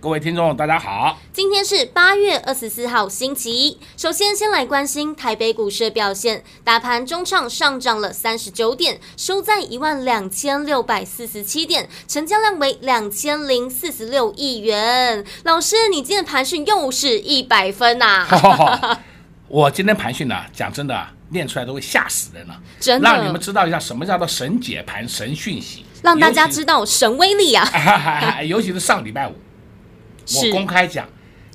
各位听众，大家好。今天是八月二十四号，星期一。首先，先来关心台北股市的表现。大盘中场上涨了三十九点，收在一万两千六百四十七点，成交量为两千零四十六亿元。老师，你今天盘讯又是一百分呐、啊？我今天盘讯呢，讲真的，念出来都会吓死人了。真的，让你们知道一下什么叫做神解盘、神讯息，让大家知道神威力啊！尤其是上礼拜五。我公开讲，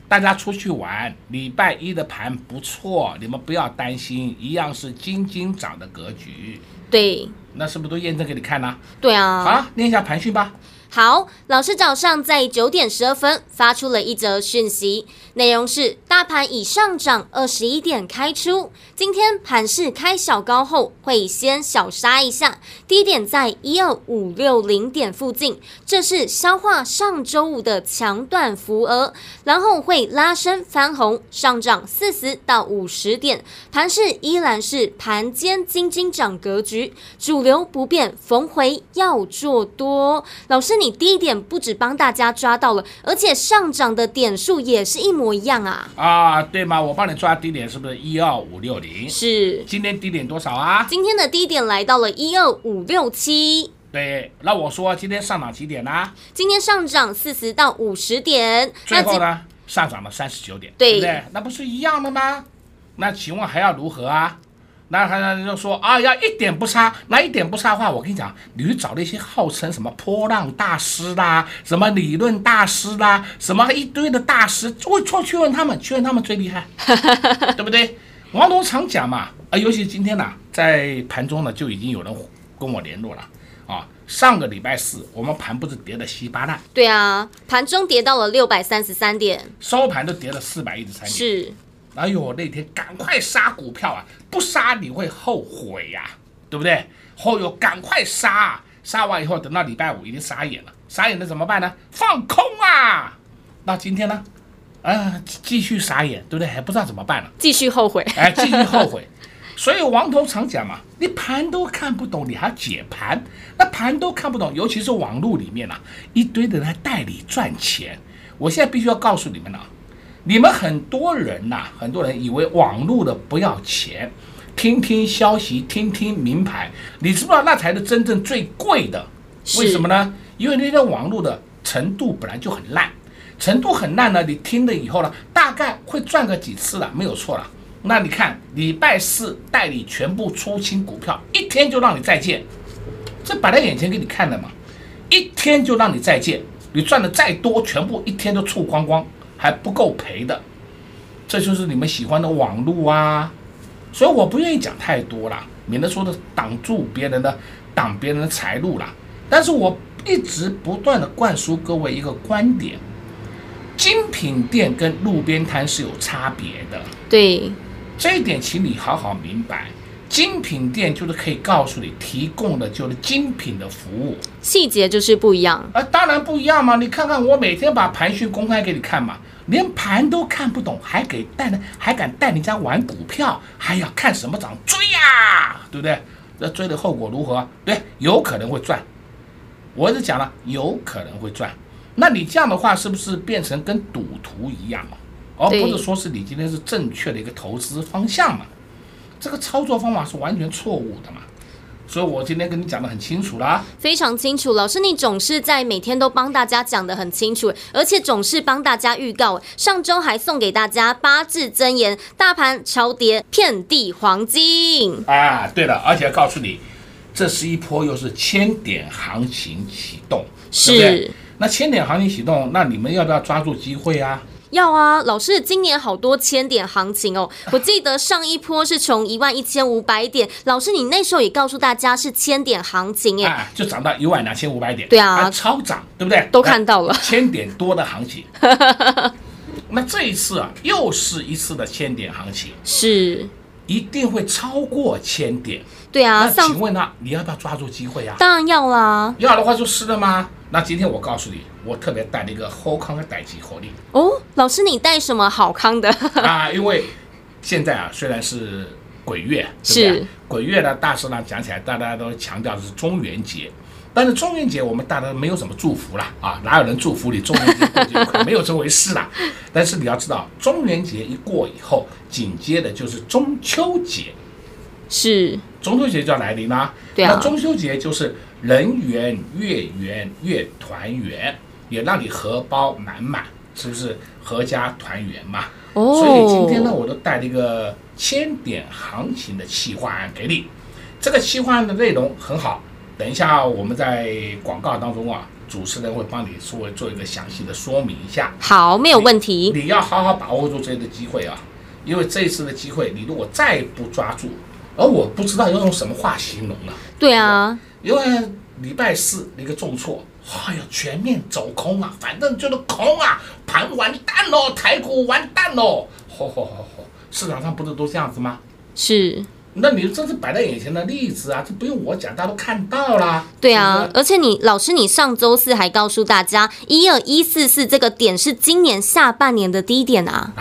大家出去玩，礼拜一的盘不错，你们不要担心，一样是金金涨的格局。对，那是不是都验证给你看呢？对啊。好，念一下盘讯吧。好，老师早上在九点十二分发出了一则讯息，内容是大盘已上涨二十一点开出，今天盘势开小高后会先小杀一下，低点在一二五六零点附近，这是消化上周五的强短浮额，然后会拉升翻红上涨四十到五十点，盘势依然是盘间金金涨格局，主流不变，逢回要做多。老师你。你低点不止帮大家抓到了，而且上涨的点数也是一模一样啊！啊，对吗？我帮你抓低点是不是一二五六零？是。今天低点多少啊？今天的低点来到了一二五六七。对，那我说今天上涨几点呢、啊？今天上涨四十到五十点。最后呢，上涨了三十九点，对不对？那不是一样的吗？那请问还要如何啊？那他就说啊，要一点不差，那一点不差的话，我跟你讲，你去找那些号称什么波浪大师啦，什么理论大师啦，什么一堆的大师，我错去问他们，去问他们最厉害，对不对？王董常讲嘛，啊，尤其今天呢，在盘中呢就已经有人跟我联络了啊。上个礼拜四我们盘不是跌的稀巴烂？对啊，盘中跌到了六百三十三点，收盘都跌了四百一十三点。是。哎呦，那天赶快杀股票啊！不杀你会后悔呀、啊，对不对？后又赶快杀、啊，杀完以后等到礼拜五已经傻眼了，傻眼了怎么办呢？放空啊！那今天呢？啊、呃，继续傻眼，对不对？还不知道怎么办了，继续后悔，哎，继续后悔。所以王头常讲嘛，你盘都看不懂，你还解盘？那盘都看不懂，尤其是网络里面啊，一堆的人带你赚钱。我现在必须要告诉你们了。你们很多人呐、啊，很多人以为网络的不要钱，听听消息，听听名牌，你知不知道那才是真正最贵的？为什么呢？因为那些网络的程度本来就很烂，程度很烂呢，你听了以后呢，大概会赚个几次了，没有错了。那你看礼拜四代理全部出清股票，一天就让你再见，这摆在眼前给你看的嘛，一天就让你再见，你赚的再多，全部一天都出光光。还不够赔的，这就是你们喜欢的网络啊，所以我不愿意讲太多了，免得说的挡住别人的、挡别人的财路了。但是我一直不断的灌输各位一个观点：精品店跟路边摊是有差别的。对，这一点请你好好明白。精品店就是可以告诉你，提供的就是精品的服务，细节就是不一样啊，当然不一样嘛！你看看我每天把盘讯公开给你看嘛，连盘都看不懂，还给带呢，还敢带人家玩股票，还要看什么涨追呀，对不对？那追的后果如何？对，有可能会赚。我是讲了，有可能会赚。那你这样的话，是不是变成跟赌徒一样嘛？而不是说是你今天是正确的一个投资方向嘛？这个操作方法是完全错误的嘛，所以我今天跟你讲的很清楚啦，非常清楚。老师，你总是在每天都帮大家讲的很清楚，而且总是帮大家预告。上周还送给大家八字真言：大盘超跌，遍地黄金。啊，对了，而且告诉你，这是一波又是千点行情启动，是。对不对？那千点行情启动，那你们要不要抓住机会啊？要啊，老师，今年好多千点行情哦。我记得上一波是从一万一千五百点，老师你那时候也告诉大家是千点行情哎、啊，就涨到一万两千五百点，对啊，啊超涨，对不对？都看到了千点多的行情。那这一次啊，又是一次的千点行情，是一定会超过千点。对啊，那请问呢、啊，你要不要抓住机会啊？当然要啦。要的话就是了吗？那今天我告诉你，我特别带了一个好康的代志给你。哦，老师你带什么好康的？啊，因为现在啊，虽然是鬼月，对不对？是鬼月呢，大师呢讲起来，大家都强调的是中元节。但是中元节我们大家没有什么祝福啦，啊，哪有人祝福你中元节过节快？没有这回事啦。但是你要知道，中元节一过以后，紧接着就是中秋节，是中秋节就要来临啦。对啊，那中秋节就是人圆月圆月团圆，也让你荷包满满，是不是合家团圆嘛？哦，所以今天呢，我都带了一个千点行情的企划案给你。这个企划案的内容很好。等一下，我们在广告当中啊，主持人会帮你稍微做一个详细的说明一下。好，没有问题。你，你要好好把握住这次的机会啊，因为这一次的机会，你如果再不抓住，而我不知道要用什么话形容了。对啊，因为礼拜四一个重挫，哎呀，全面走空啊，反正就是空啊，盘完蛋喽，台股完蛋喽，吼吼吼吼，市场上不是都这样子吗？是。那你这是摆在眼前的例子啊，这不用我讲，大家都看到啦。对啊，而且你老师，你上周四还告诉大家，一二一四四这个点是今年下半年的低点啊。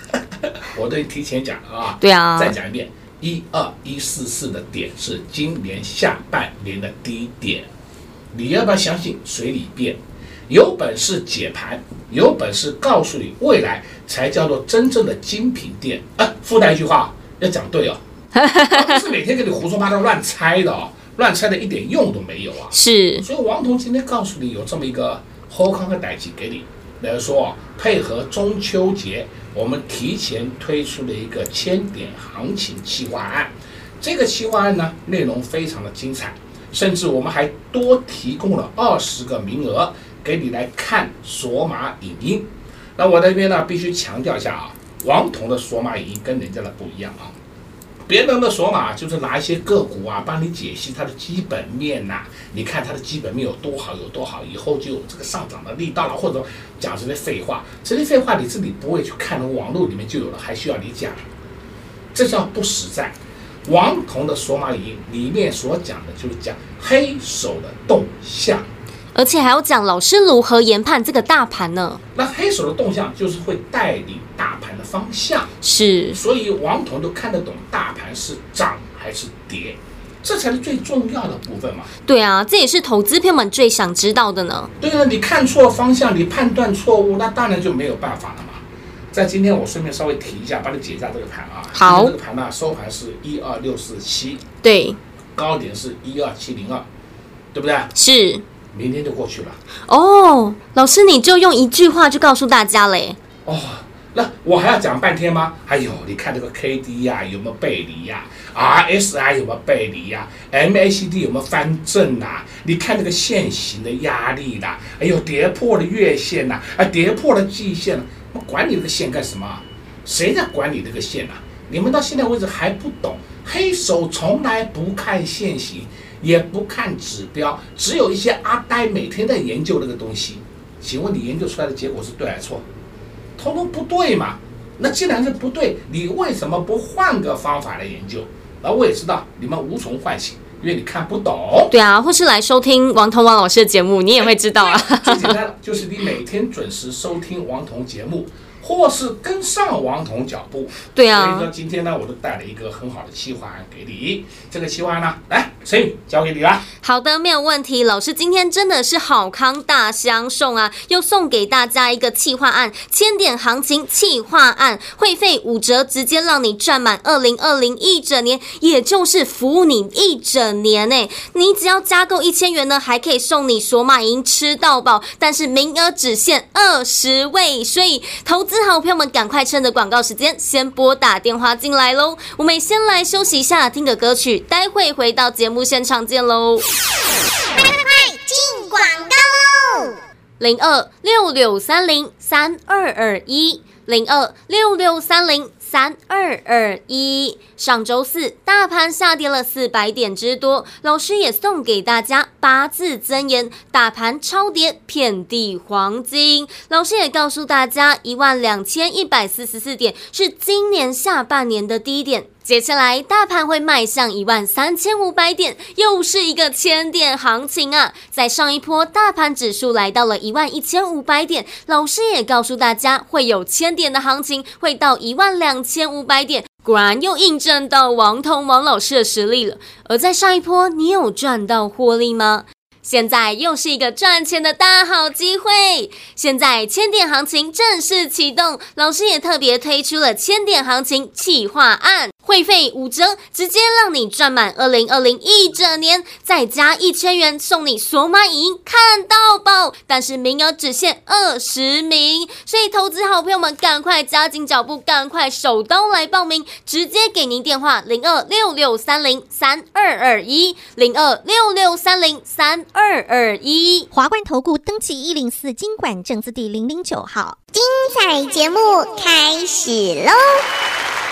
我都提前讲啊。对啊。再讲一遍，一二一四四的点是今年下半年的低点，你要不要相信？随你便。有本事解盘，有本事告诉你未来才叫做真正的精品店。啊，附带一句话要讲对哦。不是每天给你胡说八道乱猜的哦，乱猜的一点用都没有啊！是，所以王彤今天告诉你有这么一个后康的代志给你，来说啊配合中秋节，我们提前推出了一个千点行情企划案。这个企划案呢，内容非常的精彩，甚至我们还多提供了二十个名额给你来看索马影音。那我这边呢，必须强调一下啊，王彤的索马影音跟人家的不一样啊。别人的索马就是拿一些个股啊，帮你解析它的基本面呐、你看它的基本面有多好，有多好，以后就有这个上涨的力道了。或者讲这些废话，这些废话你自己不会去看，网络里面就有了，还需要你讲？这叫不实在。王彤的索马里里面所讲的就是讲黑手的动向。而且还要讲老师如何研判这个大盘呢？那黑手的动向就是会带领大盘的方向，是，所以王彤都看得懂大盘是涨还是跌，这才是最重要的部分嘛。对啊，这也是投资朋友们最想知道的呢。对啊，你看错方向，你判断错误，那当然就没有办法了嘛。在今天我顺便稍微提一下，帮你解一下这个盘啊。好，这个盘呢、啊，收盘是一二六四七，对，高点是一二七零二，对不对？是。明天就过去了哦，老师你就用一句话就告诉大家嘞。哦，那我还要讲半天吗？哎呦，你看这个 K D 呀、啊、有没有背离呀、啊、？R S I 有没有背离呀、啊、？M A C D 有没有翻正呐、啊？你看这个线形的压力啦，哎呦，跌破了月线呐、啊，啊，跌破了季线了，我管你这个线干什么？谁在管你这个线啊？你们到现在为止还不懂，黑手从来不看线型。也不看指标，只有一些阿呆每天在研究那个东西。请问你研究出来的结果是对还是错？通通不对嘛？那既然是不对，你为什么不换个方法来研究？而我也知道你们无从唤醒，因为你看不懂。对啊，或是来收听王彤王老师的节目，你也会知道啊。最简单的就是你每天准时收听王彤节目。或是跟上王彤脚步，对啊。所以说今天呢，我都带了一个很好的企划案给你。这个企划案呢，来，陈宇交给你了。好的，没有问题。老师今天真的是好康大相送啊，又送给大家一个企划案，千点行情企划案，会费五折，直接让你赚满二零二零一整年，也就是服务你一整年呢。你只要加购一千元呢，还可以送你索马银吃到饱，但是名额只限二十位，所以投资。好朋友们，赶快趁着广告时间，先拨打电话进来喽！我们先来休息一下，听个歌曲，待会回到节目现场见喽！快快快，进广告喽！零二六六三零三二二一零二六六三零三二二一。上周四大盘下跌了四百点之多，老师也送给大家八字箴言：大盘超跌，遍地黄金。老师也告诉大家，一万两千一百四十四点是今年下半年的低点。接下来，大盘会迈向一万三千五百点，又是一个千点行情啊！在上一波，大盘指数来到了一万一千五百点，老师也告诉大家会有千点的行情，会到一万两千五百点。果然又印证到王彤王老师的实力了。而在上一波，你有赚到获利吗？现在又是一个赚钱的大好机会！现在千点行情正式启动，老师也特别推出了千点行情企划案。会费五折，直接让你赚满二零二零一整年，再加一千元送你索马影音看到饱。但是名额只限二十名，所以投资好朋友们赶快加紧脚步，赶快手刀来报名，直接给您电话零二六六三零三二二一零二六六三零三二二一。华冠投顾登记一零四经管证字第零零九号，精彩节目开始喽！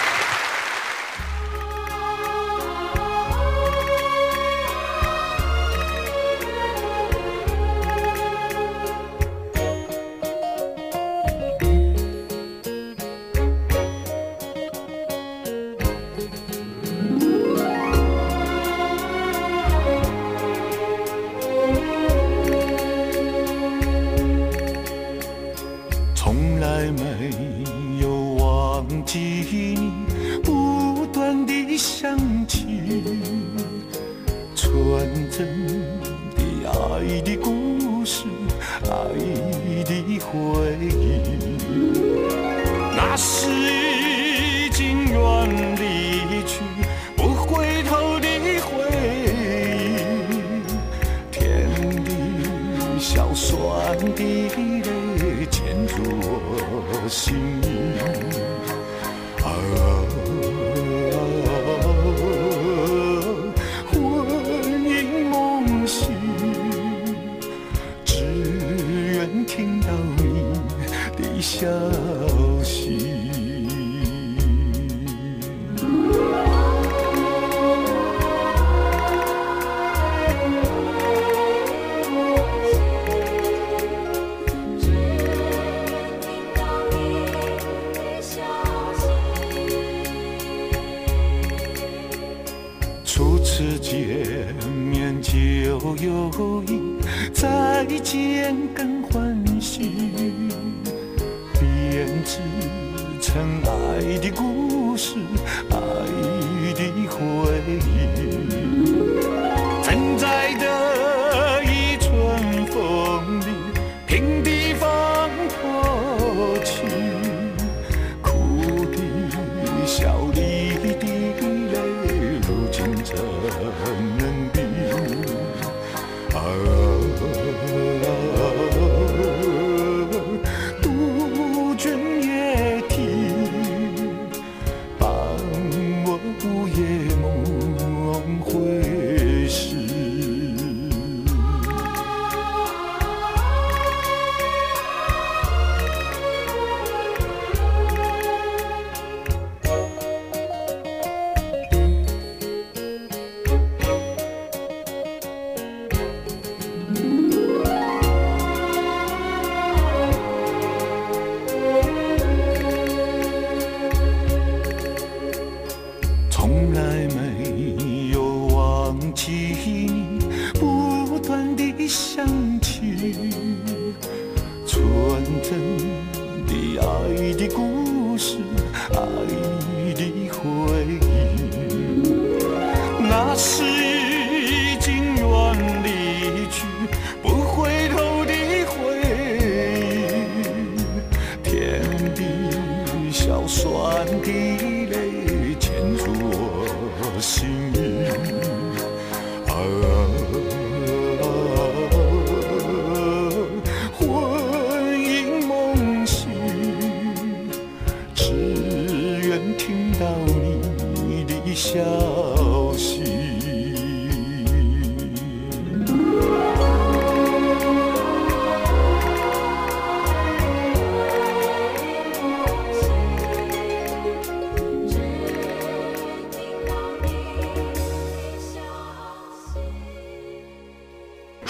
从来没有忘记你不断的想起。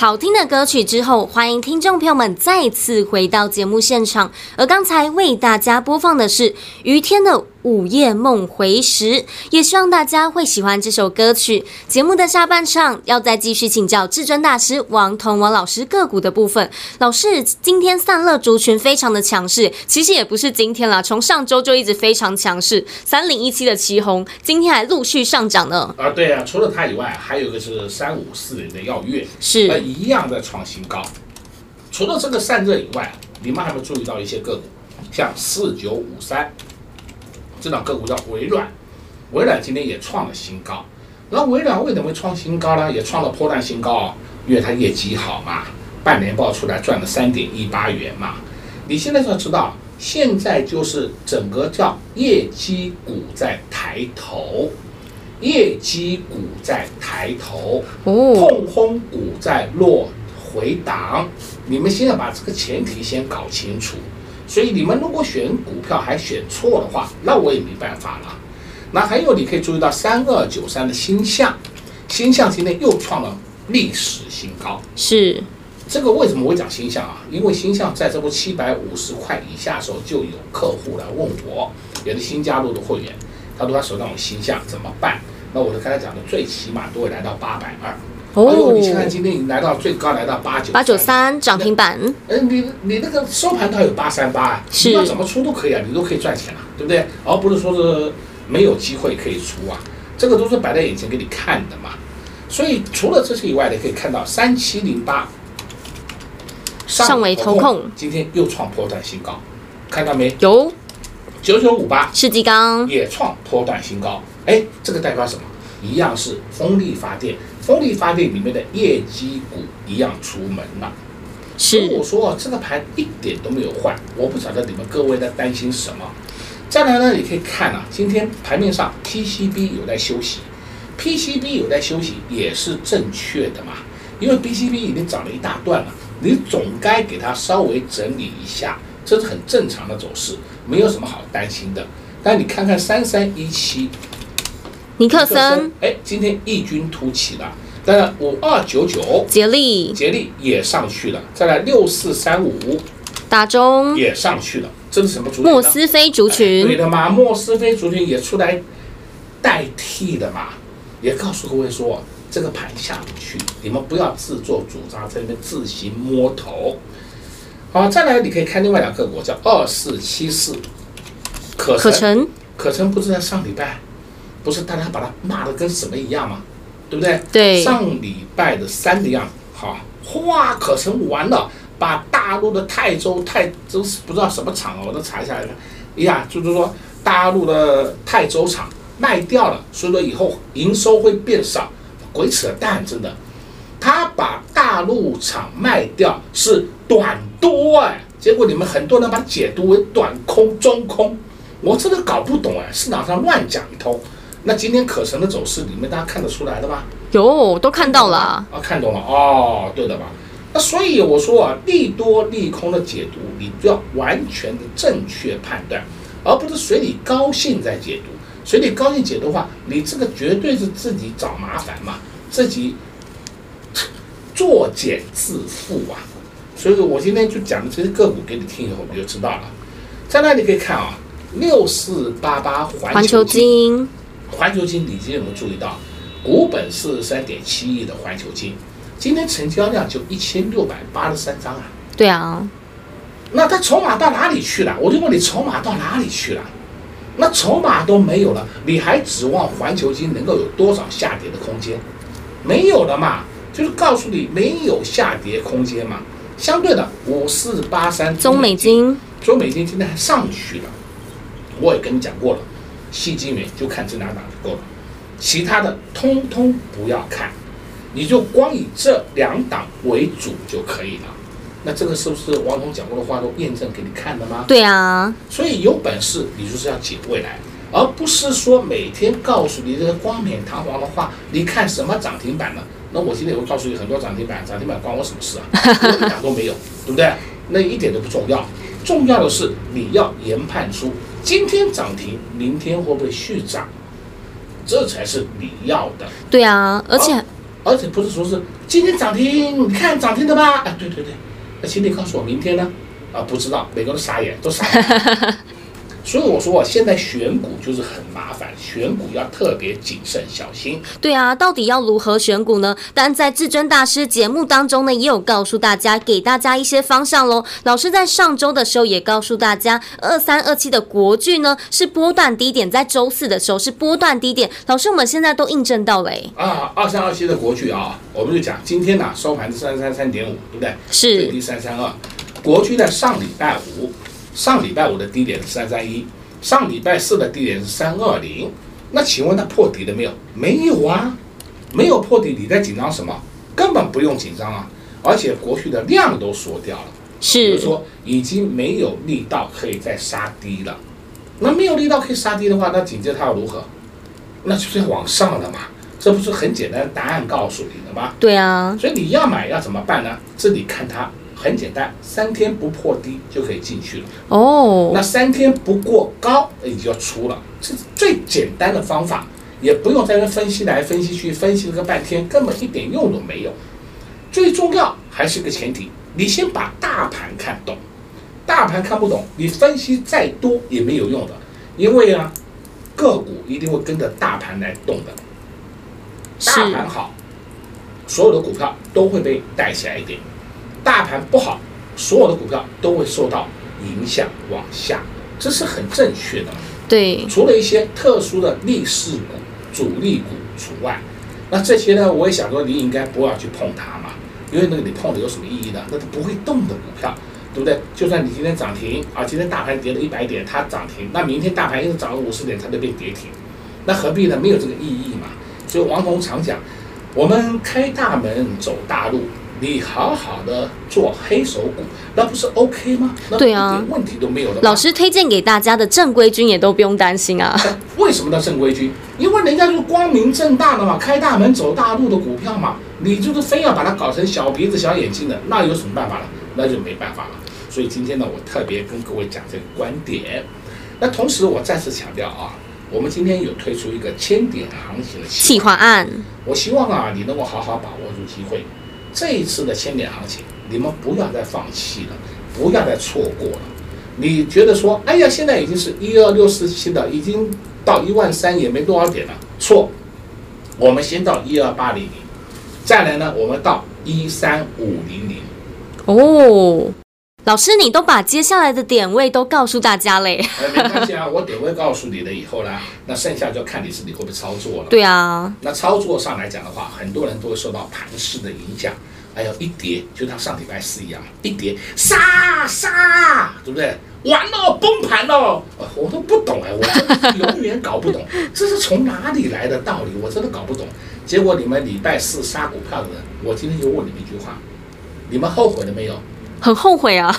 好听的歌曲之后，欢迎听众朋友们再次回到节目现场。而刚才为大家播放的是于天的。午夜梦回时，也希望大家会喜欢这首歌曲。节目的下半场要再继续请教至尊大师王彤王老师个股的部分。老师，今天散热族群非常的强势，其实也不是今天啦，从上周就一直非常强势。三零一七的旗红今天还陆续上涨呢。啊，对啊，除了它以外，还有一个是三五四零的耀月，是呃一样的创新高。除了这个散热以外，你们还有没有注意到一些个股，像四九五三。这档个股叫微软，微软今天也创了新高。那微软为什么会创新高呢？也创了波段新高哦，因为它业绩好嘛，半年报出来赚了三点一八元嘛。你现在就要知道，现在就是整个叫业绩股在抬头，业绩股在抬头，痛风股在落回档。你们现在把这个前提先搞清楚。所以你们如果选股票还选错的话，那我也没办法了。那还有你可以注意到三二九三的星象，星象今天又创了历史新高。是，这个为什么我讲星象啊？因为星象在这波七百五十块以下的时候，就有客户来问我，有的新加入的会员，他说他手上有星象怎么办？那我就跟他讲的，最起码都会来到八百二。哦，你现在今天已经来到最高，来到八九八九三涨停板。哎，你你那个收盘它有八三八，你要怎么出都可以啊，你都可以赚钱啊，对不对？而不是说是没有机会可以出啊，这个都是摆在眼前给你看的嘛。所以除了这些以外，你可以看到三七零八上尾投控今天又创波段新高，看到没？有九九五八世纪钢也创波段新高，哎，这个代表什么？一样是风力发电。风力发电里面的业绩股一样出门了，所以我说这个盘一点都没有坏，我不晓得你们各位在担心什么。再来呢，你可以看啊，今天盘面上 PCB 有在休息，PCB 有在休息也是正确的嘛，因为 PCB 已经涨了一大段了，你总该给它稍微整理一下，这是很正常的走势，没有什么好担心的。但你看看三三一七。尼克森，哎，今天异军突起了。当然五二九九，杰力，杰力也上去了。再来六四三五，大中也上去了。这是什么族群？莫斯菲族群。对的嘛，莫斯菲族群也出来代替的嘛。也告诉各位说，这个盘下不去，你们不要自作主张，在那边自行摸头。好，再来你可以看另外两个股，叫二四七四，可，可成，可成不是在上礼拜。不是大家把他骂的跟什么一样吗？对不对？对。上礼拜的三的样，好，哇，可成完了，把大陆的泰州泰州不知道什么厂哦，我都查一下来了。哎呀，就是说大陆的泰州厂卖掉了，所以说以后营收会变少，鬼扯淡，真的。他把大陆厂卖掉是短多哎，结果你们很多人把它解读为短空中空，我真的搞不懂哎，市场上乱讲一通。那今天可成的走势，你们大家看得出来的吗？有，都看到了啊，看懂了哦，对的吧？那所以我说啊，利多利空的解读，你就要完全的正确判断，而不是随你高兴在解读。随你高兴解读的话，你这个绝对是自己找麻烦嘛，自己作茧自缚啊。所以说我今天就讲的这些个股给你听以后，你就知道了。在那里可以看啊，六四八八环球晶。环球金，你今天有没有注意到，股本四十三点七亿的环球金，今天成交量就一千六百八十三张啊？对啊，那它筹码到哪里去了？我就问你，筹码到哪里去了？那筹码都没有了，你还指望环球金能够有多少下跌的空间？没有了嘛，就是告诉你没有下跌空间嘛。相对的，五四八三中美金，中美金今天还上去了，我也跟你讲过了。矽晶圆就看这两档就够了，其他的通通不要看，你就光以这两档为主就可以了。那这个是不是王彤讲过的话都验证给你看的吗？对啊，所以有本事你就是要解未来，而不是说每天告诉你这个冠冕堂皇的话。你看什么涨停板呢？那我今天也会告诉你很多涨停板，涨停板关我什么事啊？我一档都没有，对不对？那一点都不重要，重要的是你要研判出。今天涨停，明天会不会续涨？这才是你要的。对啊，而且，而且不是说是今天涨停，你看涨停的吧？啊，对对对，那请你告诉我明天呢？啊，不知道，每个人都傻眼，都傻眼。所以我说，啊现在选股就是很麻烦，选股要特别谨慎小心。对啊，到底要如何选股呢？但在至尊大师节目当中呢，也有告诉大家，给大家一些方向喽。老师在上周的时候也告诉大家，二三二七的国剧呢是波段低点，在周四的时候是波段低点。老师，我们现在都印证到了。啊，二三二七的国剧啊，我们就讲今天呢、啊、收盘是三三三点五，对不对？是。最低三三二，国剧在上礼拜五。上礼拜五的低点是三三一，上礼拜四的低点是三二零。那请问它破底了没有？没有啊，没有破底，你在紧张什么？根本不用紧张啊！而且国去的量都缩掉了，是，说已经没有力道可以再杀低了。那没有力道可以杀低的话，那紧接着它要如何？那就是要往上了嘛？这不是很简单的答案告诉你了吗？对啊。所以你要买要怎么办呢？这里看它。很简单，三天不破低就可以进去了。哦，oh. 那三天不过高，你就要出了。这是最简单的方法，也不用在那分析来分析去，分析了个半天，根本一点用都没有。最重要还是个前提，你先把大盘看懂。大盘看不懂，你分析再多也没有用的，因为啊，个股一定会跟着大盘来动的。大盘好，所有的股票都会被带起来一点。大盘不好，所有的股票都会受到影响往下，这是很正确的。对，除了一些特殊的逆势股、主力股除外，那这些呢，我也想说，你应该不要去碰它嘛，因为那个你碰的有什么意义呢？那都不会动的股票，对不对？就算你今天涨停啊，今天大盘跌了一百点，它涨停，那明天大盘又是涨了五十点，它就变跌停，那何必呢？没有这个意义嘛。所以王彤常讲，我们开大门走大路。你好好的做黑手股，那不是 OK 吗？对啊，一点问题都没有的。老师推荐给大家的正规军也都不用担心啊。为什么叫正规军？因为人家就是光明正大的嘛，开大门走大路的股票嘛。你就是非要把它搞成小鼻子小眼睛的，那有什么办法了？那就没办法了。所以今天呢，我特别跟各位讲这个观点。那同时我再次强调啊，我们今天有推出一个千点行情的企划案，我希望啊，你能够好好把握住机会。这一次的千点行情，你们不要再放弃了，不要再错过了。你觉得说，哎呀，现在已经是一二六四七的，已经到一万三也没多少点了。错，我们先到一二八零零，再来呢，我们到一三五零零。哦。老师，你都把接下来的点位都告诉大家嘞。呃，没关系啊，我点位告诉你了以后呢，那剩下就看你自己会不会操作了。对啊，那操作上来讲的话，很多人都会受到盘势的影响。哎呦，一跌就像上礼拜四一样，一跌杀杀，对不对？完了，崩盘了，我都不懂哎，我永远搞不懂，这是从哪里来的道理？我真的搞不懂。结果你们礼拜四杀股票的人，我今天就问你们一句话：你们后悔了没有？很后悔啊！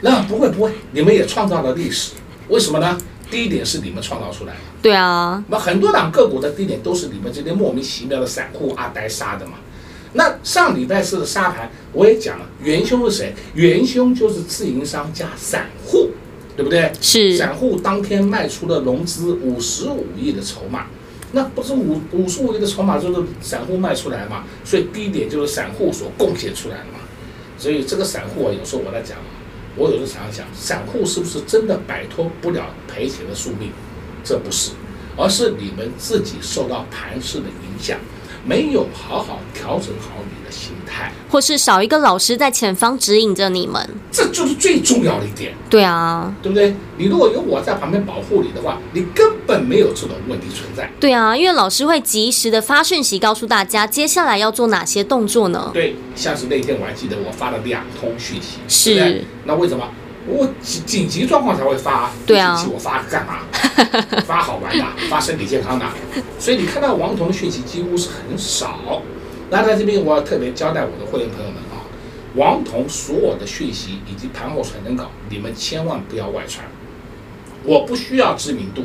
那不会不会，你们也创造了历史，为什么呢？低点是你们创造出来的。对啊，那很多档个股的低点都是你们这些莫名其妙的散户阿呆杀的嘛。那上礼拜四的沙盘，我也讲了，元凶是谁？元凶就是自营商加散户，对不对？是。散户当天卖出了融资五十五亿的筹码，那不是五五十五亿的筹码就是散户卖出来嘛？所以低点就是散户所贡献出来的嘛。所以这个散户啊，有时候我在讲，我有时候常常想，散户是不是真的摆脱不了赔钱的宿命？这不是，而是你们自己受到盘势的影响。没有好好调整好你的心态，或是少一个老师在前方指引着你们，这就是最重要的一点。对啊，对不对？你如果有我在旁边保护你的话，你根本没有这种问题存在。对啊，因为老师会及时的发讯息告诉大家接下来要做哪些动作呢？对，像是那天我还记得我发了两通讯息，是，那为什么？我紧紧急状况才会发，对啊，我发干嘛？发好玩的，发身体健康的。所以你看到王彤的讯息几乎是很少。那在这边我要特别交代我的会员朋友们啊，王彤所有的讯息以及盘后传真稿，你们千万不要外传。我不需要知名度，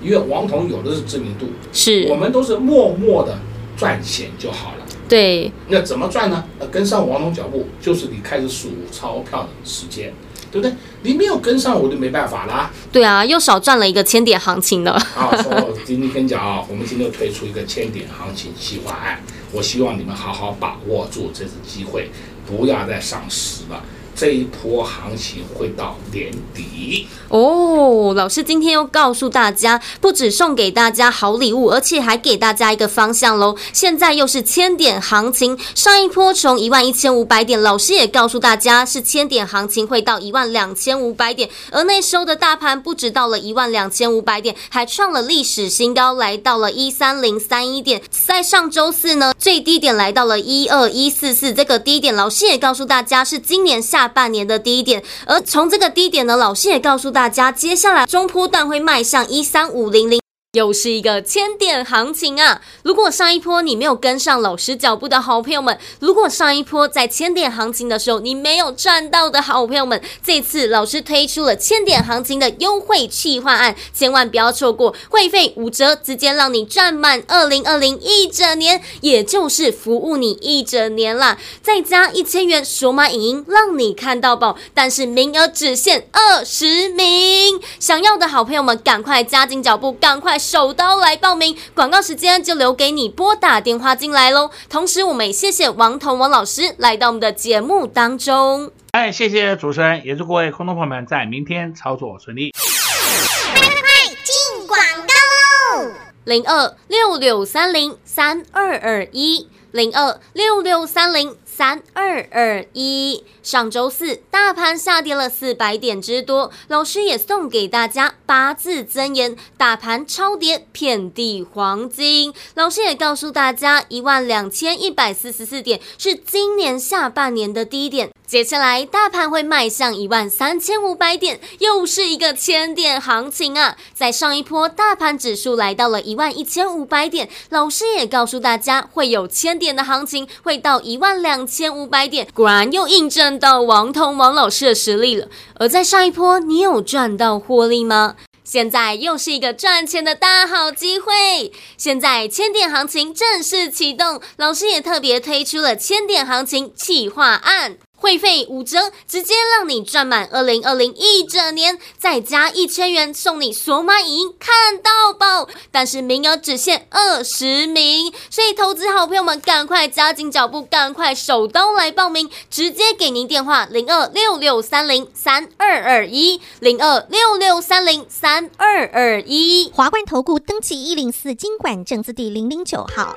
因为王彤有的是知名度，是我们都是默默的赚钱就好了。对，那怎么赚呢？跟上王彤脚步，就是你开始数钞票的时间。对不对？你没有跟上，我就没办法啦。对啊，又少赚了一个千点行情了。啊，所以我今天跟你讲啊，我们今天推出一个千点行情计划案，我希望你们好好把握住这次机会，不要再丧失了。这一波行情会到年底哦。老师今天又告诉大家，不止送给大家好礼物，而且还给大家一个方向喽。现在又是千点行情，上一波从一万一千五百点，老师也告诉大家是千点行情会到一万两千五百点，而那时候的大盘不止到了一万两千五百点，还创了历史新高，来到了一三零三一点。在上周四呢，最低点来到了一二一四四，这个低点老师也告诉大家是今年下。半年的低点，而从这个低点呢，老师也告诉大家，接下来中波段会迈向一三五零零。又是一个千点行情啊！如果上一波你没有跟上老师脚步的好朋友们，如果上一波在千点行情的时候你没有赚到的好朋友们，这次老师推出了千点行情的优惠企划案，千万不要错过，会费五折，直接让你赚满二零二零一整年，也就是服务你一整年啦！再加一千元数码影音，让你看到宝，但是名额只限二十名，想要的好朋友们赶快加紧脚步，赶快！手刀来报名，广告时间就留给你拨打电话进来喽。同时，我们也谢谢王彤王老师来到我们的节目当中。哎，谢谢主持人，也祝各位观众朋友们在明天操作顺利。快快快，进广告喽！零二六六三零三二二一，零二六六三零。三二二一，上周四大盘下跌了四百点之多，老师也送给大家八字真言：大盘超跌，遍地黄金。老师也告诉大家，一万两千一百四十四点是今年下半年的低点。接下来，大盘会迈向一万三千五百点，又是一个千点行情啊！在上一波，大盘指数来到了一万一千五百点，老师也告诉大家会有千点的行情，会到一万两千五百点。果然又印证到王彤王老师的实力了。而在上一波，你有赚到获利吗？现在又是一个赚钱的大好机会。现在千点行情正式启动，老师也特别推出了千点行情企划案。会费五折，直接让你赚满二零二零一整年，再加一千元送你索马影音看到宝。但是名额只限二十名，所以投资好朋友们赶快加紧脚步，赶快手刀来报名，直接给您电话零二六六三零三二二一零二六六三零三二二一。华冠投顾登记一零四金管证字第零零九号。